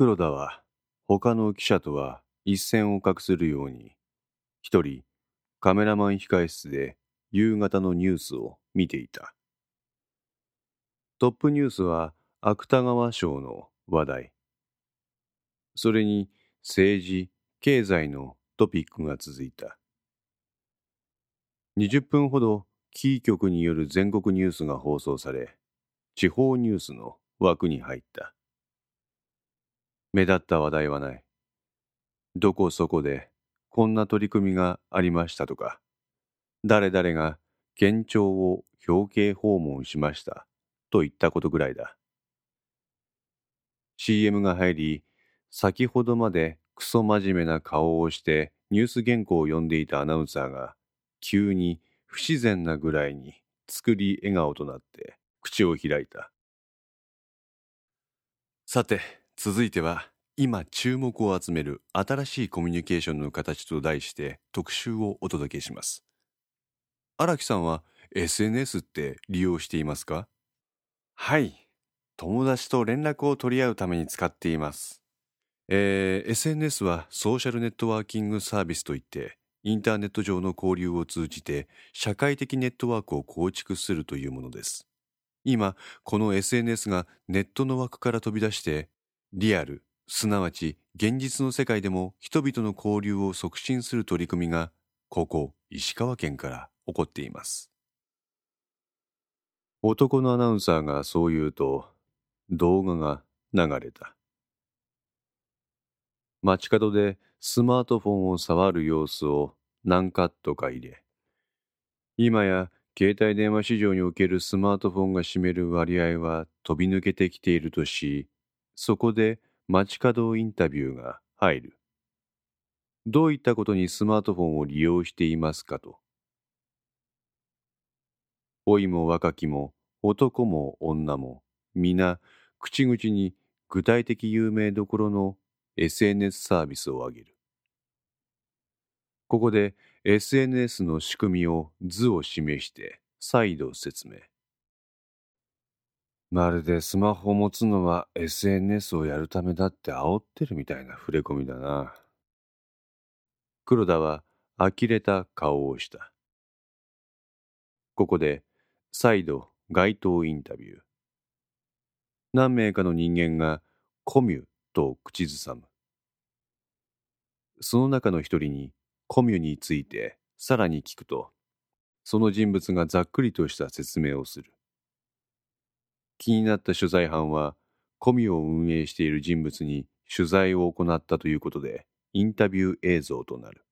黒田は他の記者とは一線を画するように一人カメラマン控室で夕方のニュースを見ていた。トップニュースは芥川賞の話題。それに政治経済のトピックが続いた。20分ほどキー局による全国ニュースが放送され地方ニュースの枠に入った。目立った話題はない。どこそこでこんな取り組みがありましたとか。誰々が県庁を表敬訪問しましたといったことぐらいだ。CM が入り先ほどまでクソ真面目な顔をしてニュース原稿を読んでいたアナウンサーが急に不自然なぐらいに作り笑顔となって口を開いた。さて続いては今注目を集める新しいコミュニケーションの形と題して特集をお届けします。荒木さんは SNS って利用していますか？はい。友達と連絡を取り合うために使っています。えー、SNS はソーシャルネットワーキングサービスといってインターネット上の交流を通じて社会的ネットワークを構築するというものです。今、この SNS がネットの枠から飛び出してリアル、すなわち現実の世界でも人々の交流を促進する取り組みがここ石川県から起こっています。男のアナウンサーがそう言うと動画が流れた。街角でスマートフォンを触る様子を何カットか入れ、今や携帯電話市場におけるスマートフォンが占める割合は飛び抜けてきているとし、そこで街角インタビューが入る。どういったことにスマートフォンを利用していますかと。老いも若きも男も女も皆口々に具体的有名どころの SNS サービスを挙げる。ここで SNS の仕組みを図を示して再度説明。まるでスマホを持つのは SNS をやるためだって煽ってるみたいな触れ込みだな。黒田は呆れた顔をした。ここで再度街頭インタビュー。何名かの人間がコミュと口ずさむ。その中の一人にコミュについてさらに聞くと、その人物がざっくりとした説明をする。気になった取材班は、コミュを運営している人物に取材を行ったということで、インタビュー映像となる。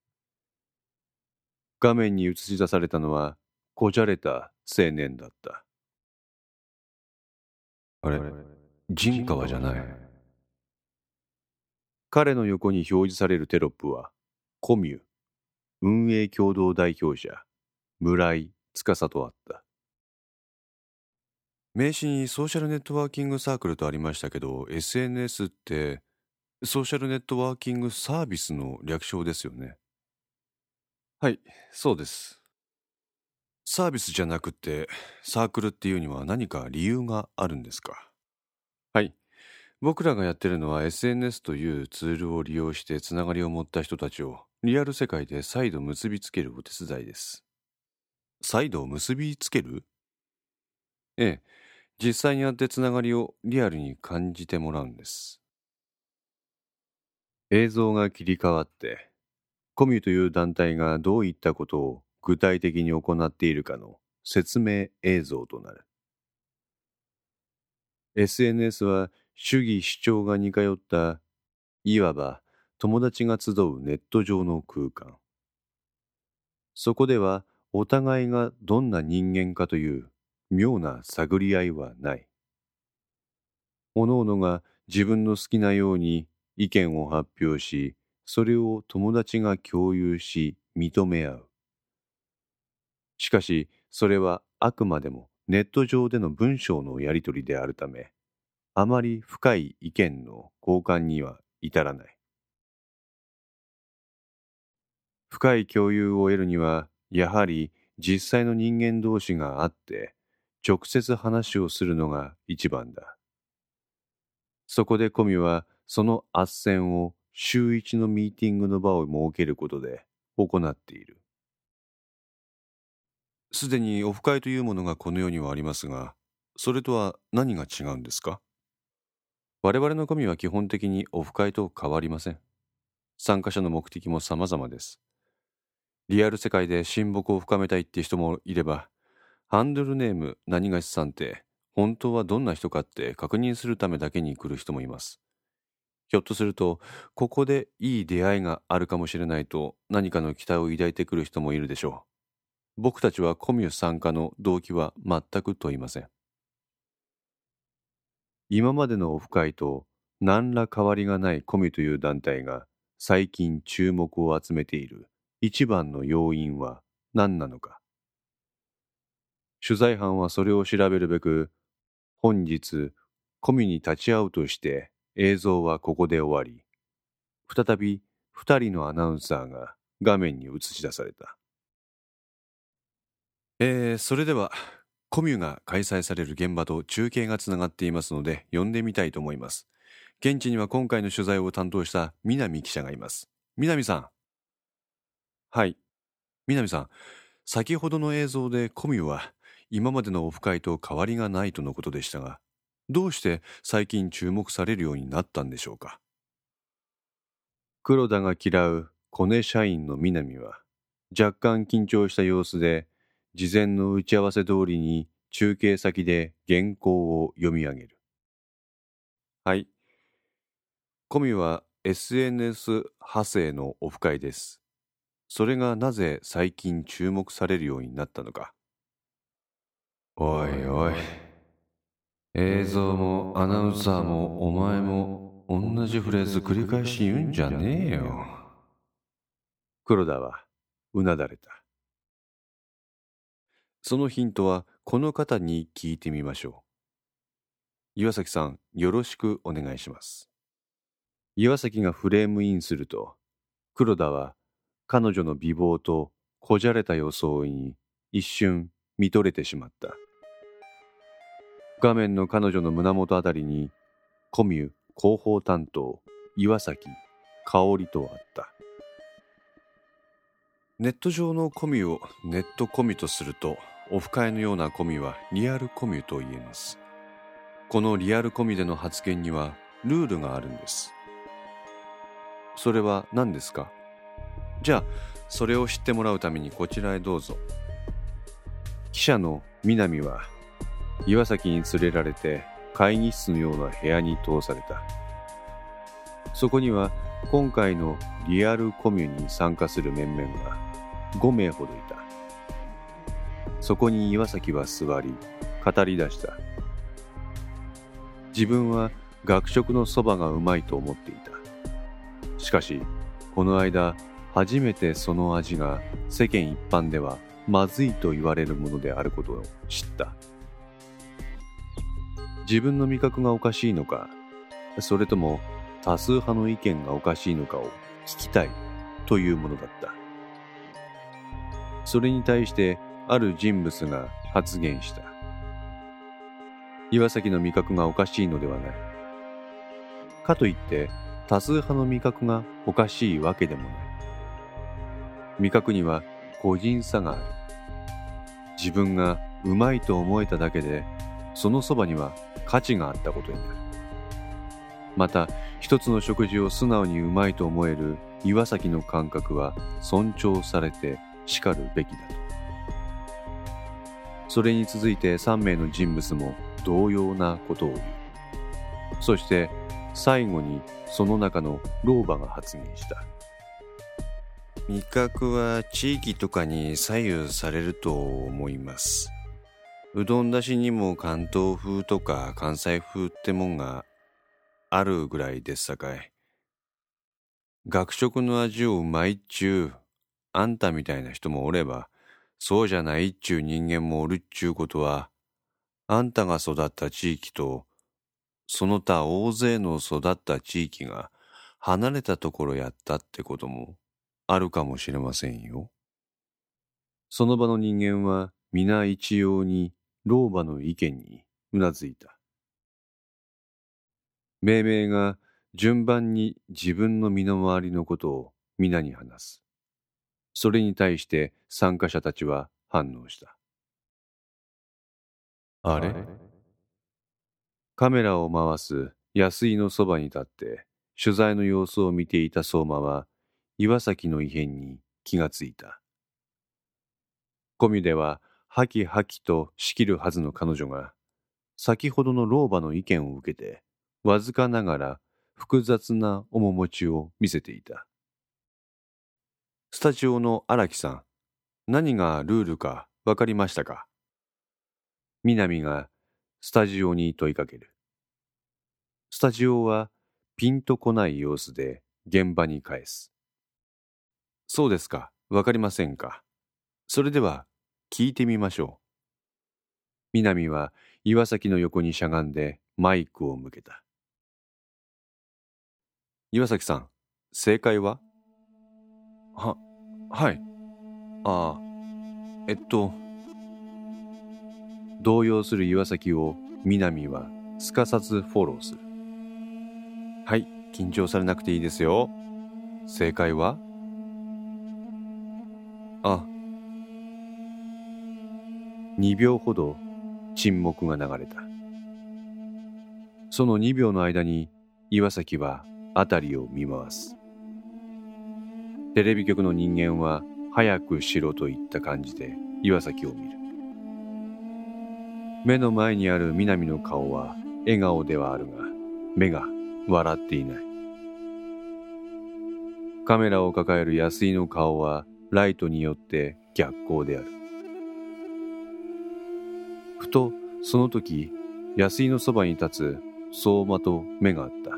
画面に映し出されたのは、こじゃれた青年だった。あれ、陣川じゃない。彼の横に表示されるテロップは、コミュ、運営共同代表者、村井司とあった。名刺にソーシャルネットワーキングサークルとありましたけど、SNS ってソーシャルネットワーキングサービスの略称ですよね。はい、そうです。サービスじゃなくてサークルっていうには何か理由があるんですか？はい。僕らがやってるのは SNS というツールを利用してつながりを持った人たちをリアル世界で再度結びつけるお手伝いです。再度結びつける？ええ、実際に会ってつながりをリアルに感じてもらうんです。映像が切り替わって、コミュという団体がどういったことを具体的に行っているかの説明映像となる。SNS は主義主張が似通ったいわば友達が集うネット上の空間そこではお互いがどんな人間かという妙な探り合いはないおのおのが自分の好きなように意見を発表しそれを友達が共有し認め合うしかしそれはあくまでもネット上での文章のやり取りであるためあまり深い意見の交換には至らない。深い共有を得るには、やはり実際の人間同士が会って、直接話をするのが一番だ。そこでコミはその斡旋を週一のミーティングの場を設けることで行っている。すでにオフ会というものがこの世にはありますが、それとは何が違うんですか？我々のコミは基本的にオフ会と変わりません。参加者の目的も様々です。リアル世界で親睦を深めたいって人もいれば、ハンドルネーム何がしさんって本当はどんな人かって確認するためだけに来る人もいます。ひょっとすると、ここでいい出会いがあるかもしれないと何かの期待を抱いてくる人もいるでしょう。僕たちはコミュ参加の動機は全く問いません。今までのオフ会と何ら変わりがないコミュという団体が最近注目を集めている一番の要因は何なのか。取材班はそれを調べるべく、本日、コミに立ち会うとして映像はここで終わり、再び二人のアナウンサーが画面に映し出された。えー、それでは、コミュが開催される現場と中継がつながっていますので、呼んでみたいと思います。現地には今回の取材を担当した南記者がいます。南さん。はい。南さん、先ほどの映像でコミュは今までのオフ会と変わりがないとのことでしたが、どうして最近注目されるようになったんでしょうか？黒田が嫌うコネ社員の南は若干緊張した様子で事前の打ち合わせ通りに中継先で原稿を読み上げる。はい。コミは SNS 派生のオフ会です。それがなぜ最近注目されるようになったのか。おいおい。映像もアナウンサーもお前も同じフレーズ繰り返し言うんじゃねえよ。黒田はうなだれた。そのヒントはこの方に聞いてみましょう。岩崎さん、よろしくお願いします。岩崎がフレームインすると、黒田は彼女の美貌とこじゃれた装いに一瞬見とれてしまった。画面の彼女の胸元あたりに、コミュ広報担当、岩崎、香織とあった。ネット上のコミュをネットコミュとすると、オフ会のようなコミュはリアルコミュと言えます。このリアルコミュでの発言にはルールがあるんです。それは何ですか？じゃあ、それを知ってもらうためにこちらへどうぞ。記者の南は、岩崎に連れられて会議室のような部屋に通された。そこには今回のリアルコミュに参加する面々が5名ほどいた。そこに岩崎は座り、語り出した。自分は学食のそばがうまいと思っていた。しかし、この間、初めてその味が世間一般ではまずいと言われるものであることを知った。自分の味覚がおかしいのか、それとも多数派の意見がおかしいのかを聞きたいというものだった。それに対してある人物が発言した。岩崎の味覚がおかしいのではない。かといって多数派の味覚がおかしいわけでもない。味覚には個人差がある。自分がうまいと思えただけで、そのそばには価値があったことになる。また、一つの食事を素直にうまいと思える岩崎の感覚は尊重されてしかるべきだと。それに続いて3名の人物も同様なことを言う。そして最後にその中の老婆が発言した。味覚は地域とかに左右されると思います。うどんだしにも関東風とか関西風ってもんがあるぐらいですさかい。学食の味をうまいっちゅう、あんたみたいな人もおれば、そうじゃないっちゅう人間もおるっちゅうことは、あんたが育った地域と、その他大勢の育った地域が離れたところやったってこともあるかもしれませんよ。その場の人間は皆一様に老婆の意見にうなずいた。命名が順番に自分の身の回りのことを皆に話す。それに対して参加者たちは反応した。あれ？カメラを回す安井のそばに立って取材の様子を見ていた相馬は岩崎の異変に気がついた。コミではハキハキと仕切るはずの彼女が先ほどの老婆の意見を受けてわずかながら複雑な面持ちを見せていた。スタジオの荒木さん、何がルールか分かりましたか？南がスタジオに問いかける。スタジオはピンとこない様子で現場に返す。そうですか、わかりませんか？それでは聞いてみましょう。南は岩崎の横にしゃがんでマイクを向けた。岩崎さん、正解は？は、はい。ああ、えっと。動揺する岩崎を南はすかさずフォローする。はい、緊張されなくていいですよ。正解は？あ。2秒ほど沈黙が流れた。その2秒の間に岩崎は辺りを見回す。テレビ局の人間は早くしろといった感じで岩崎を見る。目の前にある南の顔は笑顔ではあるが、目が笑っていない。カメラを抱える安井の顔はライトによって逆光である。ふとその時、安井のそばに立つ相馬と目があった。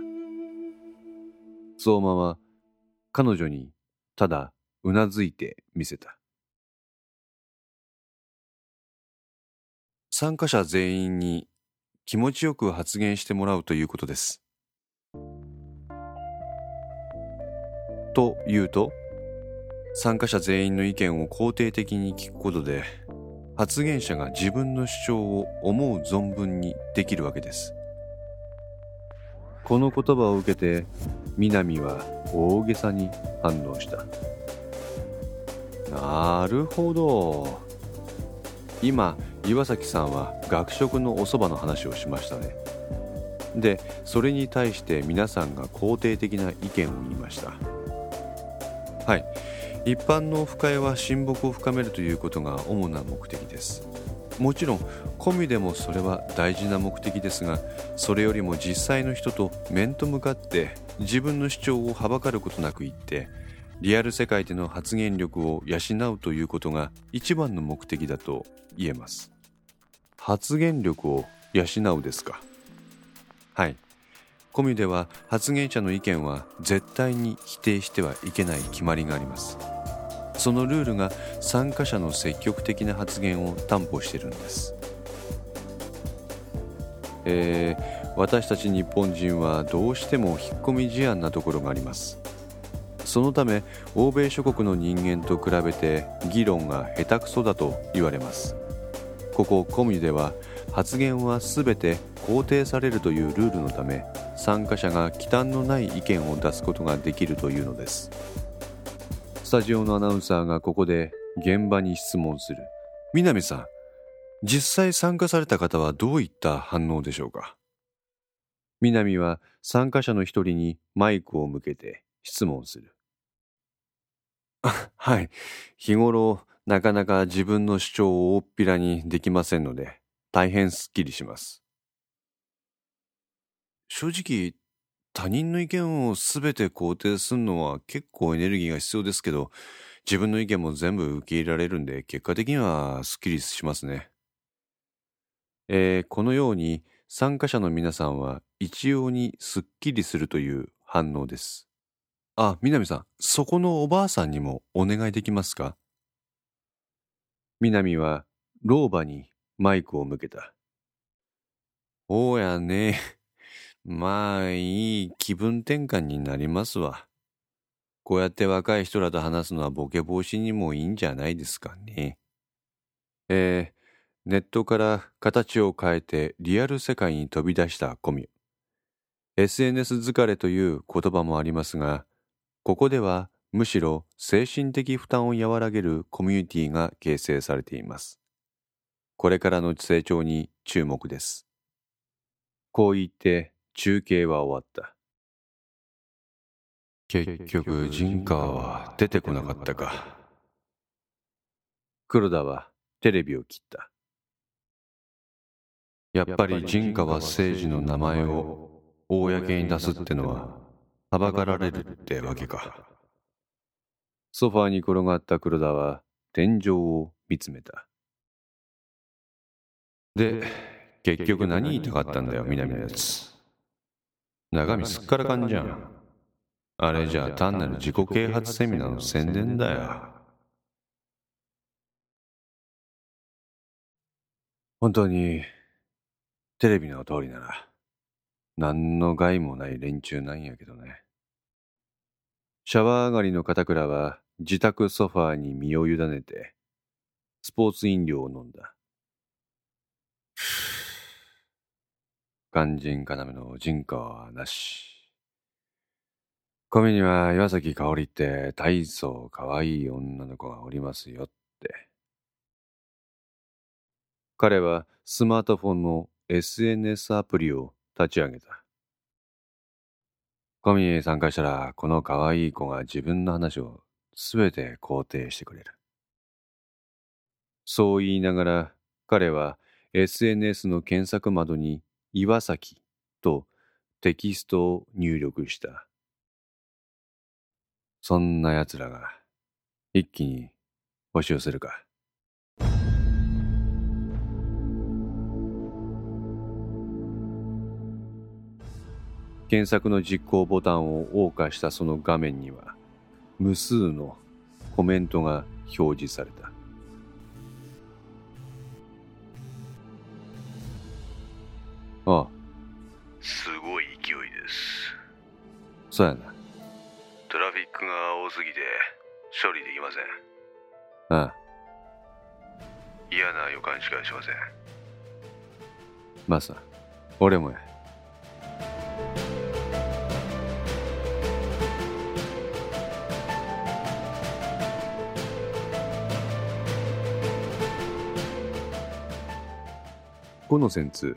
相馬は彼女にただうなずいてみせた。参加者全員に気持ちよく発言してもらうということです。というと参加者全員の意見を肯定的に聞くことで発言者が自分の主張を思う存分にできるわけです。この言葉を受けて南は大げさに反応した。なるほど。今岩崎さんは学食のお蕎麦の話をしましたね。でそれに対して皆さんが肯定的な意見を言いました。はい。一般のオフ会は親睦を深めるということが主な目的です。もちろん込みでもそれは大事な目的ですがそれよりも実際の人と面と向かって自分の主張をはばかることなく言ってリアル世界での発言力を養うということが一番の目的だと言えます。発言力を養うですか？はい。コミュでは発言者の意見は絶対に否定してはいけない決まりがあります。そのルールが参加者の積極的な発言を担保しているんです。えー、私たち日本人はどうしても引っ込み思案なところがあります。そのため欧米諸国の人間と比べて議論が下手くそだと言われます。ここコミュでは発言は全て肯定されるというルールのため参加者が忌憚のない意見を出すことができるというのです。スタジオのアナウンサーがここで現場に質問する。南さん実際参加された方はどういった反応でしょうか？南は参加者の一人にマイクを向けて質問する。はい。日頃なかなか自分の主張を大っぴらにできませんので大変すっきりします。正直他人の意見を全て肯定するのは結構エネルギーが必要ですけど、自分の意見も全部受け入れられるんで、結果的にはスッキリしますね。えー、このように参加者の皆さんは一様にスッキリするという反応です。あ、南さん、そこのおばあさんにもお願いできますか？南は老婆にマイクを向けた。おやね。まあ、いい気分転換になりますわ。こうやって若い人らと話すのはボケ防止にもいいんじゃないですかね。えー、ネットから形を変えてリアル世界に飛び出したコミュ。SNS 疲れという言葉もありますが、ここではむしろ精神的負担を和らげるコミュニティが形成されています。これからの成長に注目です。こう言って中継は終わった。結局、ジンカーは出てこなかったか。黒田はテレビを切った。やっぱりジンカは政治の名前を公に出すってのは、はばかられるってわけか。ソファーに転がった黒田は天井を見つめた。で、結局何言いたかったんだよ、南のやつ。中身すっからかんじゃん。あれじゃ単なる自己啓発セミナーの宣伝だよ。本当に、テレビの通りなら、何の害もない連中なんやけどね。シャワー上がりの片倉は自宅ソファーに身を委ねて、スポーツ飲料を飲んだ。肝心要の人家はなし。コミには岩崎香織って大層可愛い女の子がおりますよって。彼はスマートフォンの SNS アプリを立ち上げた。コミに参加したらこの可愛い子が自分の話をすべて肯定してくれる。そう言いながら彼は SNS の検索窓に岩崎とテキストを入力した。そんな奴らが一気に押し寄せるか。検索の実行ボタンを謳歌したその画面には無数のコメントが表示された。ああ。すごい勢いです。そうやな。トラフィックが多すぎて処理できませんああ嫌な予感しかしませんマサ俺もやこの戦通